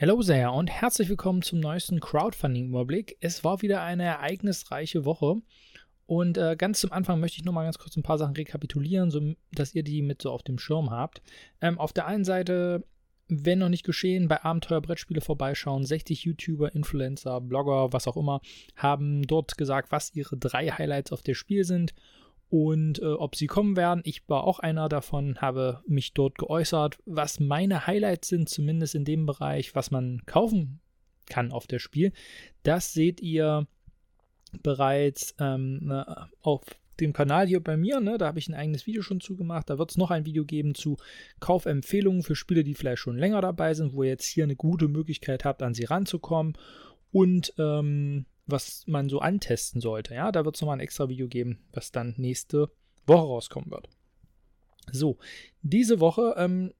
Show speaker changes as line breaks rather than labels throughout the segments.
Hallo sehr und herzlich willkommen zum neuesten Crowdfunding-Überblick. Es war wieder eine ereignisreiche Woche und äh, ganz zum Anfang möchte ich noch mal ganz kurz ein paar Sachen rekapitulieren, so dass ihr die mit so auf dem Schirm habt. Ähm, auf der einen Seite, wenn noch nicht geschehen, bei Abenteuerbrettspiele vorbeischauen. 60 YouTuber, Influencer, Blogger, was auch immer, haben dort gesagt, was ihre drei Highlights auf der Spiel sind und äh, ob sie kommen werden. Ich war auch einer davon, habe mich dort geäußert, was meine Highlights sind, zumindest in dem Bereich, was man kaufen kann auf der Spiel. Das seht ihr bereits ähm, auf dem Kanal hier bei mir. Ne? Da habe ich ein eigenes Video schon zugemacht. Da wird es noch ein Video geben zu Kaufempfehlungen für Spiele, die vielleicht schon länger dabei sind, wo ihr jetzt hier eine gute Möglichkeit habt, an sie ranzukommen. Und ähm, was man so antesten sollte. Ja, da wird es nochmal ein extra Video geben, was dann nächste Woche rauskommen wird. So, diese Woche, ähm,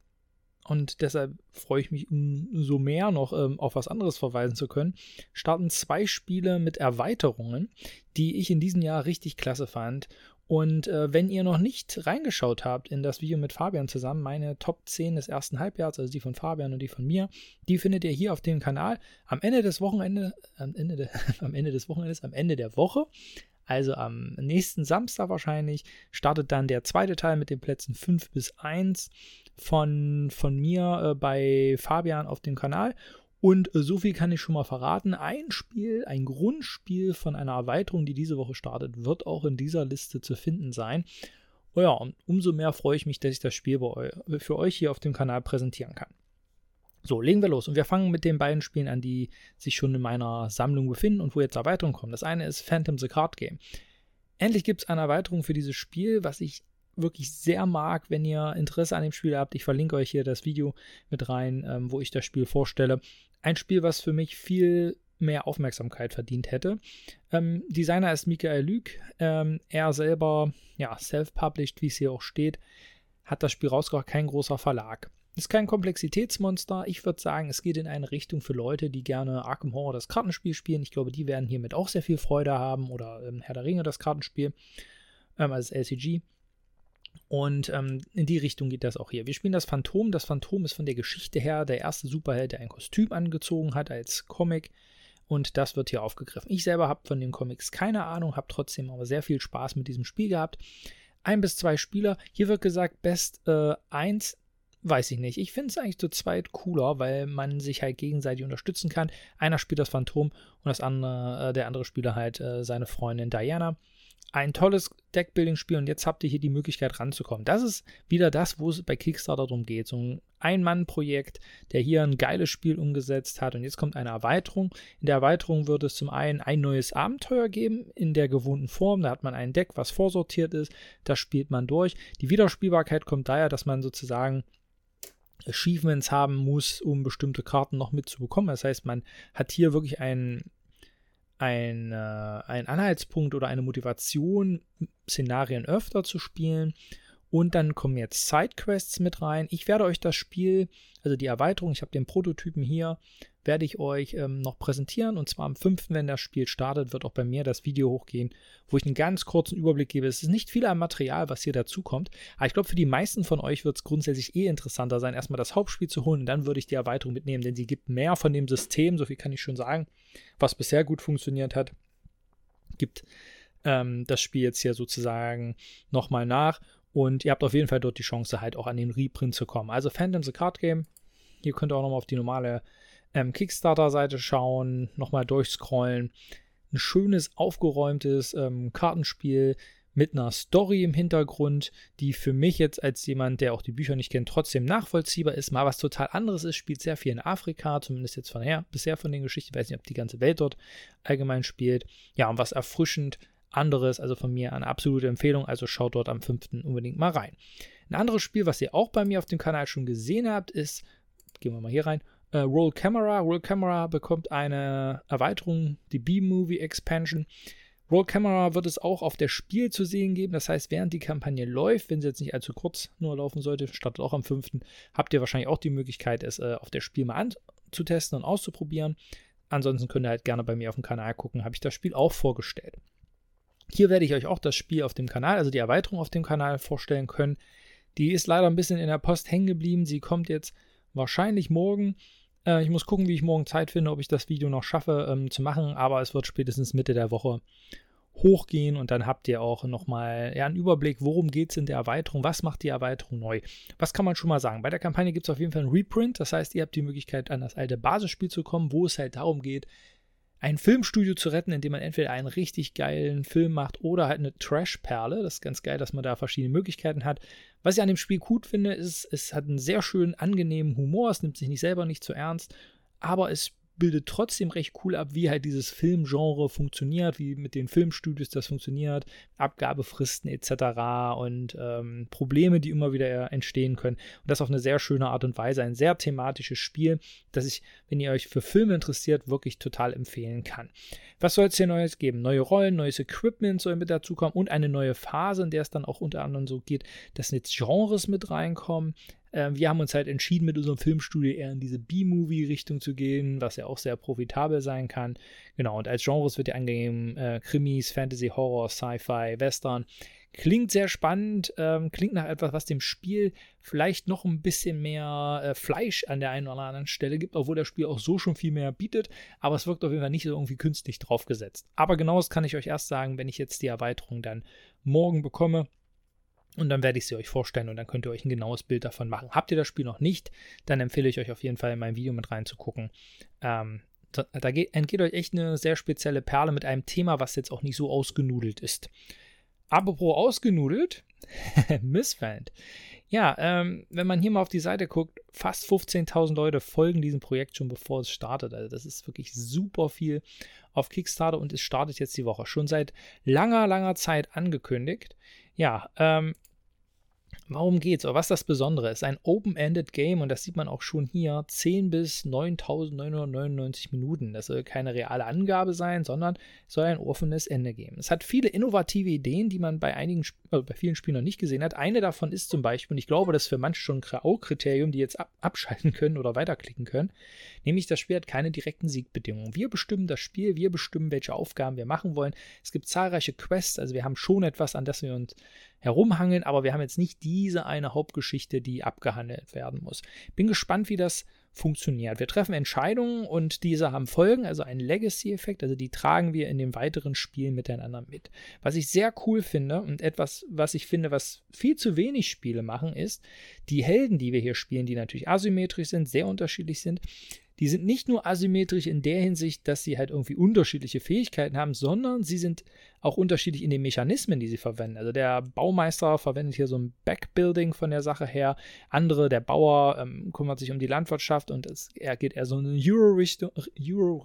und deshalb freue ich mich umso mehr noch ähm, auf was anderes verweisen zu können, starten zwei Spiele mit Erweiterungen, die ich in diesem Jahr richtig klasse fand und äh, wenn ihr noch nicht reingeschaut habt in das Video mit Fabian zusammen, meine Top 10 des ersten Halbjahres, also die von Fabian und die von mir, die findet ihr hier auf dem Kanal. Am Ende des Wochenendes, am Ende, de, am Ende des Wochenendes, am Ende der Woche, also am nächsten Samstag wahrscheinlich, startet dann der zweite Teil mit den Plätzen 5 bis 1 von, von mir äh, bei Fabian auf dem Kanal. Und äh, so viel kann ich schon mal verraten. Ein Spiel, ein Grundspiel von einer Erweiterung, die diese Woche startet, wird auch in dieser Liste zu finden sein. Oh ja, und umso mehr freue ich mich, dass ich das Spiel für euch hier auf dem Kanal präsentieren kann. So, legen wir los. Und wir fangen mit den beiden Spielen an, die sich schon in meiner Sammlung befinden und wo jetzt Erweiterungen kommen. Das eine ist Phantom the Card Game. Endlich gibt es eine Erweiterung für dieses Spiel, was ich wirklich sehr mag, wenn ihr Interesse an dem Spiel habt. Ich verlinke euch hier das Video mit rein, ähm, wo ich das Spiel vorstelle. Ein Spiel, was für mich viel mehr Aufmerksamkeit verdient hätte. Ähm, Designer ist Michael Lüg. Ähm, er selber, ja, self-published, wie es hier auch steht, hat das Spiel rausgebracht, kein großer Verlag. Ist kein Komplexitätsmonster. Ich würde sagen, es geht in eine Richtung für Leute, die gerne Arkham Horror das Kartenspiel spielen. Ich glaube, die werden hiermit auch sehr viel Freude haben. Oder ähm, Herr der Ringe das Kartenspiel, ähm, also LCG. Und ähm, in die Richtung geht das auch hier. Wir spielen das Phantom. Das Phantom ist von der Geschichte her der erste Superheld, der ein Kostüm angezogen hat als Comic. Und das wird hier aufgegriffen. Ich selber habe von den Comics keine Ahnung, habe trotzdem aber sehr viel Spaß mit diesem Spiel gehabt. Ein bis zwei Spieler. Hier wird gesagt, Best 1 äh, weiß ich nicht. Ich finde es eigentlich zu zweit cooler, weil man sich halt gegenseitig unterstützen kann. Einer spielt das Phantom und das andere, äh, der andere Spieler halt äh, seine Freundin Diana ein tolles Deckbuilding-Spiel und jetzt habt ihr hier die Möglichkeit ranzukommen. Das ist wieder das, wo es bei Kickstarter darum geht. So ein Ein-Mann-Projekt, der hier ein geiles Spiel umgesetzt hat und jetzt kommt eine Erweiterung. In der Erweiterung wird es zum einen ein neues Abenteuer geben in der gewohnten Form. Da hat man ein Deck, was vorsortiert ist. Das spielt man durch. Die Wiederspielbarkeit kommt daher, dass man sozusagen Achievements haben muss, um bestimmte Karten noch mitzubekommen. Das heißt, man hat hier wirklich ein ein, äh, ein Anhaltspunkt oder eine Motivation, Szenarien öfter zu spielen. Und dann kommen jetzt Sidequests mit rein. Ich werde euch das Spiel, also die Erweiterung, ich habe den Prototypen hier, werde ich euch ähm, noch präsentieren. Und zwar am 5., wenn das Spiel startet, wird auch bei mir das Video hochgehen, wo ich einen ganz kurzen Überblick gebe. Es ist nicht viel an Material, was hier dazu kommt. Aber ich glaube, für die meisten von euch wird es grundsätzlich eh interessanter sein, erstmal das Hauptspiel zu holen. Und dann würde ich die Erweiterung mitnehmen, denn sie gibt mehr von dem System, so viel kann ich schon sagen, was bisher gut funktioniert hat. Gibt ähm, das Spiel jetzt hier sozusagen nochmal nach und ihr habt auf jeden Fall dort die Chance, halt auch an den Reprint zu kommen. Also Phantom the Card Game. Hier könnt ihr auch nochmal auf die normale ähm, Kickstarter-Seite schauen, nochmal durchscrollen. Ein schönes, aufgeräumtes ähm, Kartenspiel mit einer Story im Hintergrund, die für mich jetzt als jemand, der auch die Bücher nicht kennt, trotzdem nachvollziehbar ist. Mal was total anderes ist, spielt sehr viel in Afrika, zumindest jetzt von her, bisher von den Geschichten. Ich weiß nicht, ob die ganze Welt dort allgemein spielt. Ja, und was erfrischend anderes, also von mir eine absolute Empfehlung, also schaut dort am 5. unbedingt mal rein. Ein anderes Spiel, was ihr auch bei mir auf dem Kanal schon gesehen habt, ist, gehen wir mal hier rein, äh, Roll Camera. Roll Camera bekommt eine Erweiterung, die B-Movie Expansion. Roll Camera wird es auch auf der Spiel zu sehen geben. Das heißt, während die Kampagne läuft, wenn sie jetzt nicht allzu kurz nur laufen sollte, startet auch am 5., habt ihr wahrscheinlich auch die Möglichkeit, es äh, auf der Spiel mal anzutesten und auszuprobieren. Ansonsten könnt ihr halt gerne bei mir auf dem Kanal gucken, habe ich das Spiel auch vorgestellt. Hier werde ich euch auch das Spiel auf dem Kanal, also die Erweiterung auf dem Kanal vorstellen können. Die ist leider ein bisschen in der Post hängen geblieben. Sie kommt jetzt wahrscheinlich morgen. Äh, ich muss gucken, wie ich morgen Zeit finde, ob ich das Video noch schaffe ähm, zu machen, aber es wird spätestens Mitte der Woche hochgehen und dann habt ihr auch nochmal ja, einen Überblick, worum geht es in der Erweiterung, was macht die Erweiterung neu. Was kann man schon mal sagen? Bei der Kampagne gibt es auf jeden Fall einen Reprint, das heißt, ihr habt die Möglichkeit, an das alte Basisspiel zu kommen, wo es halt darum geht, ein Filmstudio zu retten, indem man entweder einen richtig geilen Film macht oder halt eine Trash-Perle. Das ist ganz geil, dass man da verschiedene Möglichkeiten hat. Was ich an dem Spiel gut finde, ist, es hat einen sehr schönen, angenehmen Humor. Es nimmt sich nicht selber nicht zu ernst, aber es bildet trotzdem recht cool ab, wie halt dieses Filmgenre funktioniert, wie mit den Filmstudios das funktioniert, Abgabefristen etc. und ähm, Probleme, die immer wieder entstehen können. Und das auf eine sehr schöne Art und Weise. Ein sehr thematisches Spiel, das ich, wenn ihr euch für Filme interessiert, wirklich total empfehlen kann. Was soll es hier Neues geben? Neue Rollen, neues Equipment soll mit dazukommen und eine neue Phase, in der es dann auch unter anderem so geht, dass jetzt Genres mit reinkommen. Ähm, wir haben uns halt entschieden, mit unserem Filmstudio eher in diese B-Movie-Richtung zu gehen, was ja auch sehr profitabel sein kann. Genau, und als Genres wird ja angegeben äh, Krimis, Fantasy, Horror, Sci-Fi, Western. Klingt sehr spannend, ähm, klingt nach etwas, was dem Spiel vielleicht noch ein bisschen mehr äh, Fleisch an der einen oder anderen Stelle gibt, obwohl das Spiel auch so schon viel mehr bietet, aber es wirkt auf jeden Fall nicht so irgendwie künstlich draufgesetzt. Aber genau das kann ich euch erst sagen, wenn ich jetzt die Erweiterung dann morgen bekomme. Und dann werde ich sie euch vorstellen und dann könnt ihr euch ein genaues Bild davon machen. Habt ihr das Spiel noch nicht, dann empfehle ich euch auf jeden Fall in mein Video mit reinzugucken. Ähm, da, da geht, entgeht euch echt eine sehr spezielle Perle mit einem Thema, was jetzt auch nicht so ausgenudelt ist. Apropos ausgenudelt, Missfeld. Ja, ähm, wenn man hier mal auf die Seite guckt, fast 15.000 Leute folgen diesem Projekt schon bevor es startet. Also das ist wirklich super viel auf Kickstarter und es startet jetzt die Woche. Schon seit langer, langer Zeit angekündigt. Ja, ähm, Warum geht's? Oder was das Besondere? Es ist ein Open-Ended Game und das sieht man auch schon hier. 10 bis 9999 Minuten. Das soll keine reale Angabe sein, sondern soll ein offenes Ende geben. Es hat viele innovative Ideen, die man bei einigen, äh, bei vielen Spielen noch nicht gesehen hat. Eine davon ist zum Beispiel, und ich glaube, das ist für manche schon ein Kriterium, die jetzt ab abschalten können oder weiterklicken können, nämlich das Spiel hat keine direkten Siegbedingungen. Wir bestimmen das Spiel, wir bestimmen, welche Aufgaben wir machen wollen. Es gibt zahlreiche Quests, also wir haben schon etwas, an das wir uns herumhangeln, aber wir haben jetzt nicht diese eine Hauptgeschichte, die abgehandelt werden muss. Bin gespannt, wie das funktioniert. Wir treffen Entscheidungen und diese haben Folgen, also einen Legacy-Effekt, also die tragen wir in dem weiteren Spiel miteinander mit. Was ich sehr cool finde und etwas, was ich finde, was viel zu wenig Spiele machen, ist, die Helden, die wir hier spielen, die natürlich asymmetrisch sind, sehr unterschiedlich sind, die sind nicht nur asymmetrisch in der Hinsicht, dass sie halt irgendwie unterschiedliche Fähigkeiten haben, sondern sie sind auch unterschiedlich in den Mechanismen, die sie verwenden. Also der Baumeister verwendet hier so ein Backbuilding von der Sache her, andere, der Bauer ähm, kümmert sich um die Landwirtschaft und es, er geht eher so in eine Euro-Richtung. Euro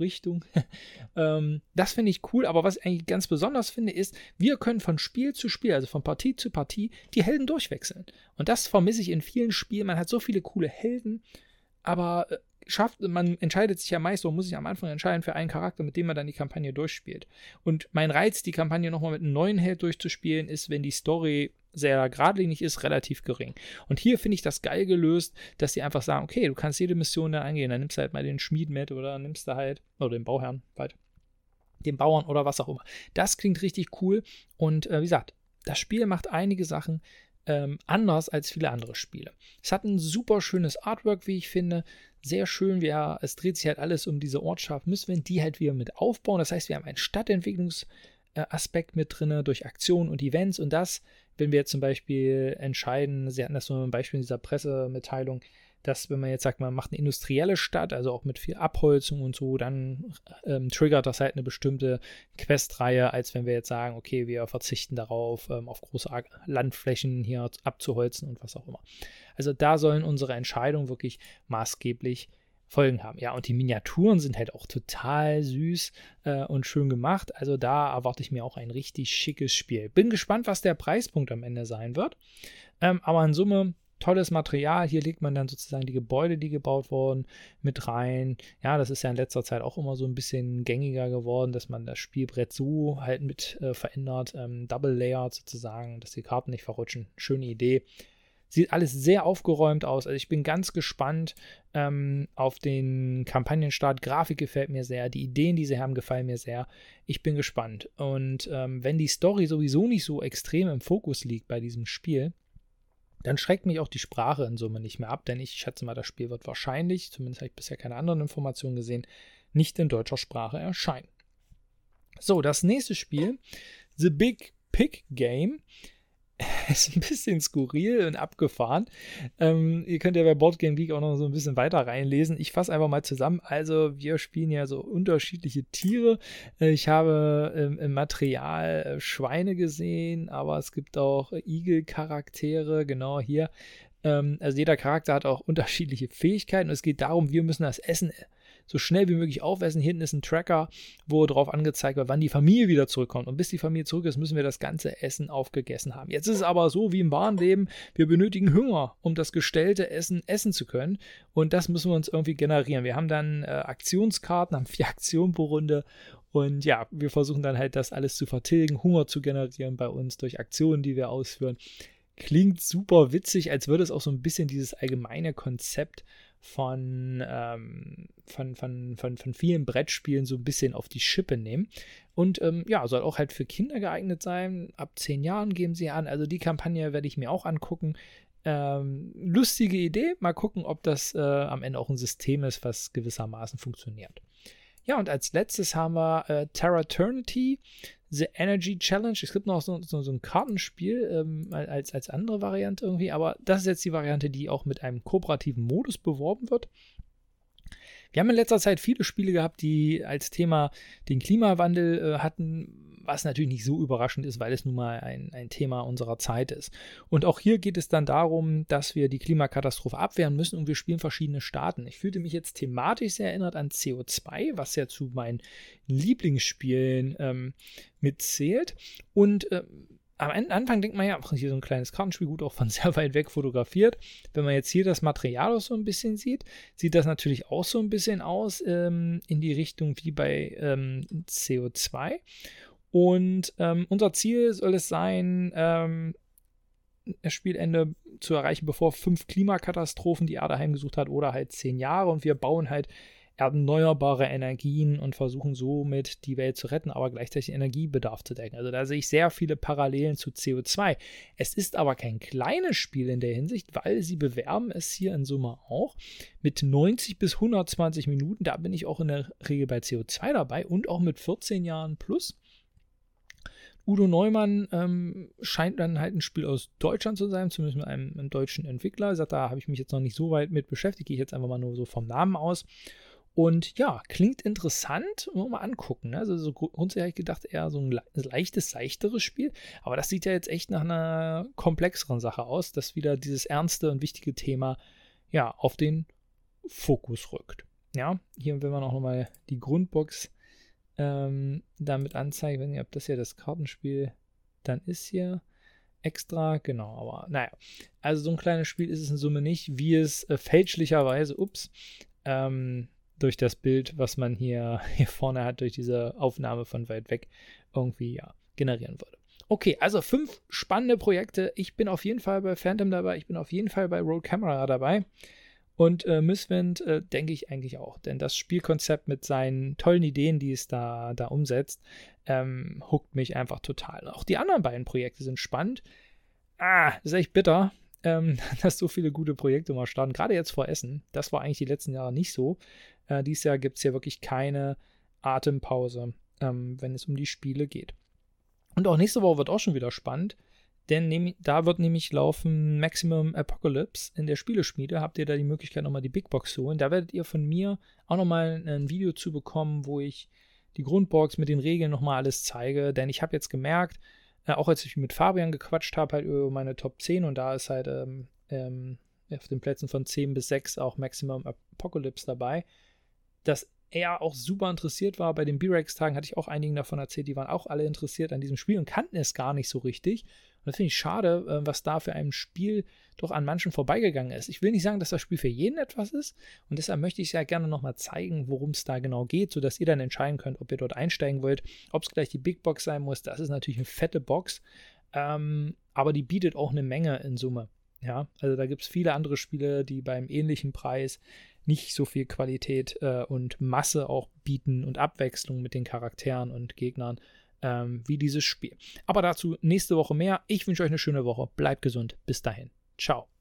ähm, das finde ich cool, aber was ich eigentlich ganz besonders finde, ist, wir können von Spiel zu Spiel, also von Partie zu Partie, die Helden durchwechseln. Und das vermisse ich in vielen Spielen. Man hat so viele coole Helden, aber äh, schafft, man entscheidet sich ja meist, oder muss sich am Anfang entscheiden für einen Charakter, mit dem man dann die Kampagne durchspielt. Und mein Reiz, die Kampagne nochmal mit einem neuen Held durchzuspielen, ist, wenn die Story sehr geradlinig ist, relativ gering. Und hier finde ich das geil gelöst, dass sie einfach sagen, okay, du kannst jede Mission dann angehen, dann nimmst du halt mal den Schmied mit oder nimmst du halt, oder den Bauherrn, halt, den Bauern oder was auch immer. Das klingt richtig cool und äh, wie gesagt, das Spiel macht einige Sachen ähm, anders als viele andere Spiele. Es hat ein super schönes Artwork, wie ich finde. Sehr schön, ja, es dreht sich halt alles um diese Ortschaft Müssen die halt wieder mit aufbauen. Das heißt, wir haben einen Stadtentwicklungsaspekt mit drin durch Aktionen und Events und das, wenn wir jetzt zum Beispiel entscheiden, Sie hatten das nur ein Beispiel in dieser Pressemitteilung, dass wenn man jetzt sagt, man macht eine industrielle Stadt, also auch mit viel Abholzung und so, dann ähm, triggert das halt eine bestimmte Questreihe, als wenn wir jetzt sagen, okay, wir verzichten darauf, ähm, auf große Landflächen hier abzuholzen und was auch immer. Also da sollen unsere Entscheidungen wirklich maßgeblich Folgen haben. Ja, und die Miniaturen sind halt auch total süß äh, und schön gemacht. Also da erwarte ich mir auch ein richtig schickes Spiel. Bin gespannt, was der Preispunkt am Ende sein wird. Ähm, aber in Summe tolles Material. Hier legt man dann sozusagen die Gebäude, die gebaut wurden, mit rein. Ja, das ist ja in letzter Zeit auch immer so ein bisschen gängiger geworden, dass man das Spielbrett so halt mit äh, verändert, ähm, Double Layered sozusagen, dass die Karten nicht verrutschen. Schöne Idee. Sieht alles sehr aufgeräumt aus. Also ich bin ganz gespannt ähm, auf den Kampagnenstart. Grafik gefällt mir sehr. Die Ideen, die sie haben, gefallen mir sehr. Ich bin gespannt. Und ähm, wenn die Story sowieso nicht so extrem im Fokus liegt bei diesem Spiel, dann schreckt mich auch die Sprache in Summe nicht mehr ab, denn ich schätze mal, das Spiel wird wahrscheinlich, zumindest habe ich bisher keine anderen Informationen gesehen, nicht in deutscher Sprache erscheinen. So, das nächste Spiel, The Big Pig Game, ist ein bisschen skurril und abgefahren. Ähm, ihr könnt ja bei Boardgame Geek auch noch so ein bisschen weiter reinlesen. Ich fasse einfach mal zusammen. Also, wir spielen ja so unterschiedliche Tiere. Äh, ich habe ähm, im Material äh, Schweine gesehen, aber es gibt auch Igel-Charaktere, genau hier. Ähm, also, jeder Charakter hat auch unterschiedliche Fähigkeiten und es geht darum, wir müssen das Essen so schnell wie möglich aufessen. Hinten ist ein Tracker, wo drauf angezeigt wird, wann die Familie wieder zurückkommt. Und bis die Familie zurück ist, müssen wir das ganze Essen aufgegessen haben. Jetzt ist es aber so wie im wahren Leben, wir benötigen Hunger, um das gestellte Essen essen zu können. Und das müssen wir uns irgendwie generieren. Wir haben dann äh, Aktionskarten, haben vier Aktionen pro Runde und ja, wir versuchen dann halt das alles zu vertilgen, Hunger zu generieren bei uns durch Aktionen, die wir ausführen. Klingt super witzig, als würde es auch so ein bisschen dieses allgemeine Konzept von, ähm, von, von, von, von vielen Brettspielen so ein bisschen auf die Schippe nehmen. Und ähm, ja, soll auch halt für Kinder geeignet sein. Ab zehn Jahren geben sie an. Also die Kampagne werde ich mir auch angucken. Ähm, lustige Idee. Mal gucken, ob das äh, am Ende auch ein System ist, was gewissermaßen funktioniert. Ja, und als letztes haben wir äh, Terra Eternity. The Energy Challenge. Es gibt noch so, so, so ein Kartenspiel ähm, als, als andere Variante irgendwie, aber das ist jetzt die Variante, die auch mit einem kooperativen Modus beworben wird. Wir haben in letzter Zeit viele Spiele gehabt, die als Thema den Klimawandel äh, hatten, was natürlich nicht so überraschend ist, weil es nun mal ein, ein Thema unserer Zeit ist. Und auch hier geht es dann darum, dass wir die Klimakatastrophe abwehren müssen und wir spielen verschiedene Staaten. Ich fühlte mich jetzt thematisch sehr erinnert an CO2, was ja zu meinen Lieblingsspielen ähm, mitzählt. Und äh, am Anfang denkt man ja, ach, hier so ein kleines Kartenspiel, gut auch von sehr weit weg fotografiert. Wenn man jetzt hier das Material auch so ein bisschen sieht, sieht das natürlich auch so ein bisschen aus ähm, in die Richtung wie bei ähm, CO2. Und ähm, unser Ziel soll es sein, ähm, das Spielende zu erreichen, bevor fünf Klimakatastrophen die Erde heimgesucht hat oder halt zehn Jahre. Und wir bauen halt erneuerbare Energien und versuchen somit die Welt zu retten, aber gleichzeitig Energiebedarf zu decken. Also da sehe ich sehr viele Parallelen zu CO2. Es ist aber kein kleines Spiel in der Hinsicht, weil sie bewerben es hier in Summe auch mit 90 bis 120 Minuten. Da bin ich auch in der Regel bei CO2 dabei und auch mit 14 Jahren plus. Udo Neumann ähm, scheint dann halt ein Spiel aus Deutschland zu sein, zumindest mit einem, einem deutschen Entwickler. Er sagt, da habe ich mich jetzt noch nicht so weit mit beschäftigt, gehe ich jetzt einfach mal nur so vom Namen aus. Und ja, klingt interessant, mal angucken. Ne? Also so grundsätzlich habe ich gedacht, eher so ein leichtes, seichteres Spiel. Aber das sieht ja jetzt echt nach einer komplexeren Sache aus, dass wieder dieses ernste und wichtige Thema ja auf den Fokus rückt. Ja, hier, wenn man auch nochmal die Grundbox ähm, damit anzeigen, wenn ihr, ob das ja das Kartenspiel dann ist hier extra, genau, aber naja. Also so ein kleines Spiel ist es in Summe nicht, wie es äh, fälschlicherweise, ups, ähm, durch das Bild, was man hier, hier vorne hat, durch diese Aufnahme von weit weg irgendwie ja, generieren würde. Okay, also fünf spannende Projekte. Ich bin auf jeden Fall bei Phantom dabei, ich bin auf jeden Fall bei Roll Camera dabei. Und äh, Misswind äh, denke ich eigentlich auch, denn das Spielkonzept mit seinen tollen Ideen, die es da, da umsetzt, ähm, huckt mich einfach total. Auch die anderen beiden Projekte sind spannend. Ah, ist echt bitter, ähm, dass so viele gute Projekte mal starten. Gerade jetzt vor Essen. Das war eigentlich die letzten Jahre nicht so. Äh, dieses Jahr gibt es ja wirklich keine Atempause, ähm, wenn es um die Spiele geht. Und auch nächste Woche wird auch schon wieder spannend. Denn da wird nämlich laufen Maximum Apocalypse in der Spieleschmiede. Habt ihr da die Möglichkeit, nochmal die Big Box zu holen. Da werdet ihr von mir auch nochmal ein Video zu bekommen, wo ich die Grundbox mit den Regeln nochmal alles zeige. Denn ich habe jetzt gemerkt, äh, auch als ich mit Fabian gequatscht habe, halt über meine Top 10 und da ist halt ähm, ähm, auf den Plätzen von 10 bis 6 auch Maximum Apocalypse dabei, dass er auch super interessiert war. Bei den B-Rex-Tagen hatte ich auch einigen davon erzählt, die waren auch alle interessiert an diesem Spiel und kannten es gar nicht so richtig. Und das finde ich schade, äh, was da für ein Spiel doch an manchen vorbeigegangen ist. Ich will nicht sagen, dass das Spiel für jeden etwas ist. Und deshalb möchte ich ja gerne nochmal zeigen, worum es da genau geht, sodass ihr dann entscheiden könnt, ob ihr dort einsteigen wollt. Ob es gleich die Big Box sein muss, das ist natürlich eine fette Box. Ähm, aber die bietet auch eine Menge in Summe. Ja, also da gibt es viele andere Spiele, die beim ähnlichen Preis nicht so viel Qualität äh, und Masse auch bieten und Abwechslung mit den Charakteren und Gegnern ähm, wie dieses Spiel. Aber dazu nächste Woche mehr. Ich wünsche euch eine schöne Woche. Bleibt gesund. Bis dahin. Ciao.